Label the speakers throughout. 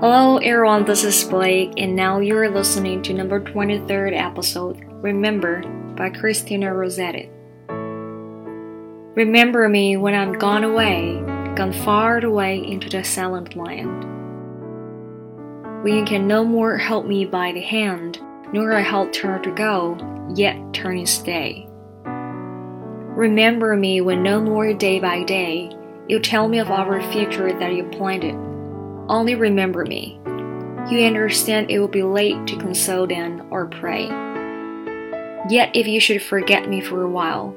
Speaker 1: Hello everyone, this is Blake, and now you're listening to number 23rd episode, Remember by Christina Rossetti. Remember me when I'm gone away, gone far away into the silent land. When you can no more help me by the hand, nor I help turn to go, yet turn turning stay. Remember me when no more day by day, you tell me of our future that you planned it. Only remember me. You understand it will be late to console then or pray. Yet if you should forget me for a while,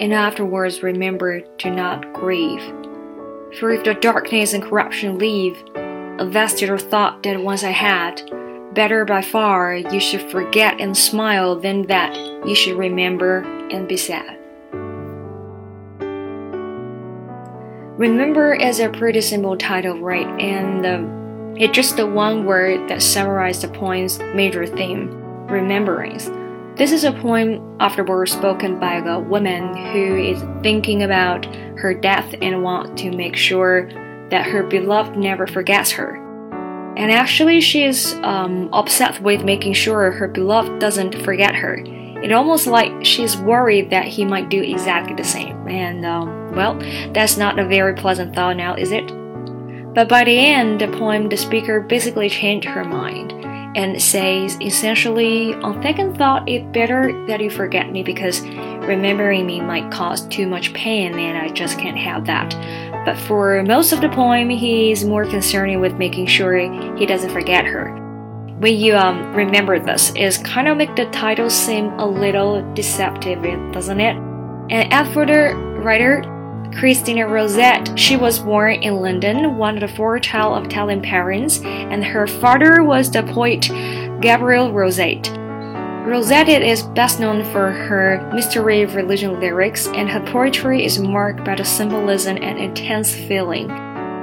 Speaker 1: and afterwards remember to not grieve. For if the darkness and corruption leave, a vestige of thought that once I had, better by far you should forget and smile than that you should remember and be sad. Remember is a pretty simple title, right? And it's just the one word that summarizes the poem's major theme, remembrance. This is a poem afterwards spoken by a woman who is thinking about her death and wants to make sure that her beloved never forgets her. And actually, she is um, upset with making sure her beloved doesn't forget her. It's almost like she's worried that he might do exactly the same. And um, well, that's not a very pleasant thought now, is it? But by the end, of the poem, the speaker basically changed her mind and says essentially, on second thought, it's better that you forget me because remembering me might cause too much pain and I just can't have that. But for most of the poem, he's more concerned with making sure he doesn't forget her. When you um, remember this, it kind of make the title seem a little deceptive, doesn't it? And as the writer, Christina Rossetti. She was born in London, one of the four child of Italian parents, and her father was the poet Gabriel Rossetti. Rossetti is best known for her mystery religion lyrics, and her poetry is marked by the symbolism and intense feeling.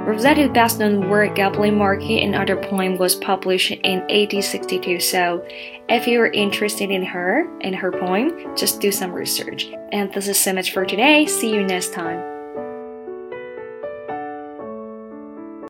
Speaker 1: Rossetti's best known work, Goblin Market and Other Poem, was published in 1862. So, if you're interested in her and her poem, just do some research. And this is so much for today. See you next time.